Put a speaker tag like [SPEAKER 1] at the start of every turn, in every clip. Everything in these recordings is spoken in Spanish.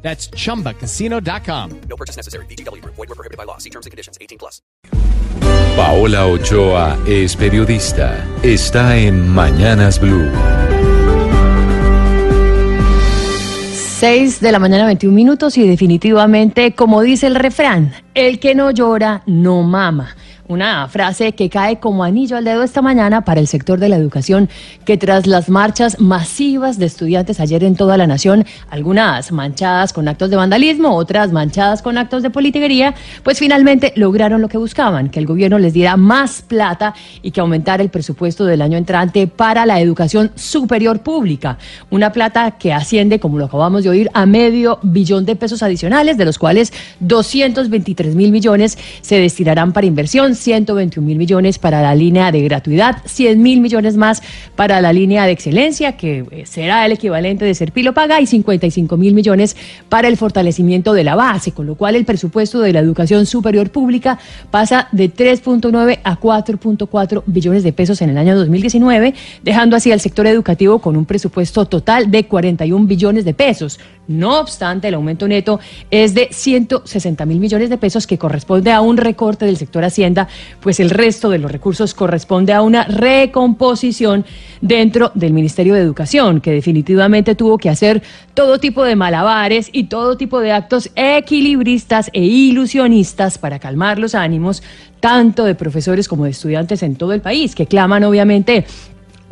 [SPEAKER 1] That's chumbacasino.com.
[SPEAKER 2] No purchase necessary. BGW. Void were prohibited by law. See terms and conditions. 18 plus.
[SPEAKER 3] Paola Ochoa es periodista. Está en Mañanas Blue.
[SPEAKER 4] 6 de la mañana, 21 minutos y definitivamente, como dice el refrán, el que no llora no mama. Una frase que cae como anillo al dedo esta mañana para el sector de la educación, que tras las marchas masivas de estudiantes ayer en toda la nación, algunas manchadas con actos de vandalismo, otras manchadas con actos de politiquería, pues finalmente lograron lo que buscaban, que el gobierno les diera más plata y que aumentara el presupuesto del año entrante para la educación superior pública. Una plata que asciende, como lo acabamos de oír, a medio billón de pesos adicionales, de los cuales 223 mil millones se destinarán para inversión 121 mil millones para la línea de gratuidad, 100 mil millones más para la línea de excelencia, que eh, será el equivalente de Serpilo Paga, y 55 mil millones para el fortalecimiento de la base, con lo cual el presupuesto de la educación superior pública pasa de 3.9 a 4.4 billones de pesos en el año 2019, dejando así al sector educativo con un presupuesto total de 41 billones de pesos. No obstante, el aumento neto es de 160 mil millones de pesos que corresponde a un recorte del sector Hacienda, pues el resto de los recursos corresponde a una recomposición dentro del Ministerio de Educación, que definitivamente tuvo que hacer todo tipo de malabares y todo tipo de actos equilibristas e ilusionistas para calmar los ánimos tanto de profesores como de estudiantes en todo el país, que claman obviamente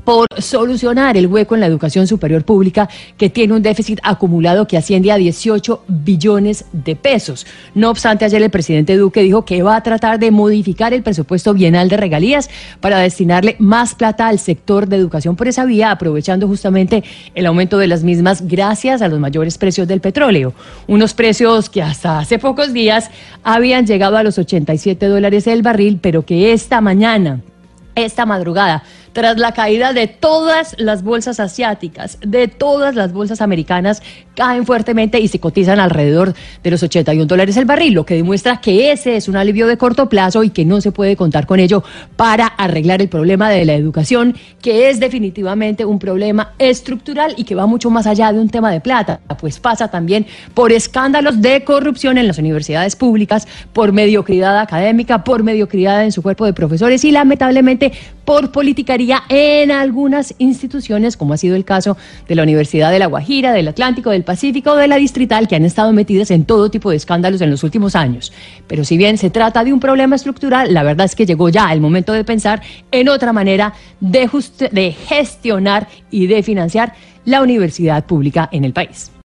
[SPEAKER 4] por solucionar el hueco en la educación superior pública que tiene un déficit acumulado que asciende a 18 billones de pesos. No obstante, ayer el presidente Duque dijo que va a tratar de modificar el presupuesto bienal de regalías para destinarle más plata al sector de educación por esa vía, aprovechando justamente el aumento de las mismas gracias a los mayores precios del petróleo. Unos precios que hasta hace pocos días habían llegado a los 87 dólares el barril, pero que esta mañana, esta madrugada, tras la caída de todas las bolsas asiáticas, de todas las bolsas americanas, caen fuertemente y se cotizan alrededor de los 81 dólares el barril, lo que demuestra que ese es un alivio de corto plazo y que no se puede contar con ello para arreglar el problema de la educación, que es definitivamente un problema estructural y que va mucho más allá de un tema de plata, pues pasa también por escándalos de corrupción en las universidades públicas, por mediocridad académica, por mediocridad en su cuerpo de profesores y lamentablemente por politicaría en algunas instituciones, como ha sido el caso de la Universidad de La Guajira, del Atlántico, del Pacífico o de la Distrital, que han estado metidas en todo tipo de escándalos en los últimos años. Pero si bien se trata de un problema estructural, la verdad es que llegó ya el momento de pensar en otra manera de, de gestionar y de financiar la universidad pública en el país.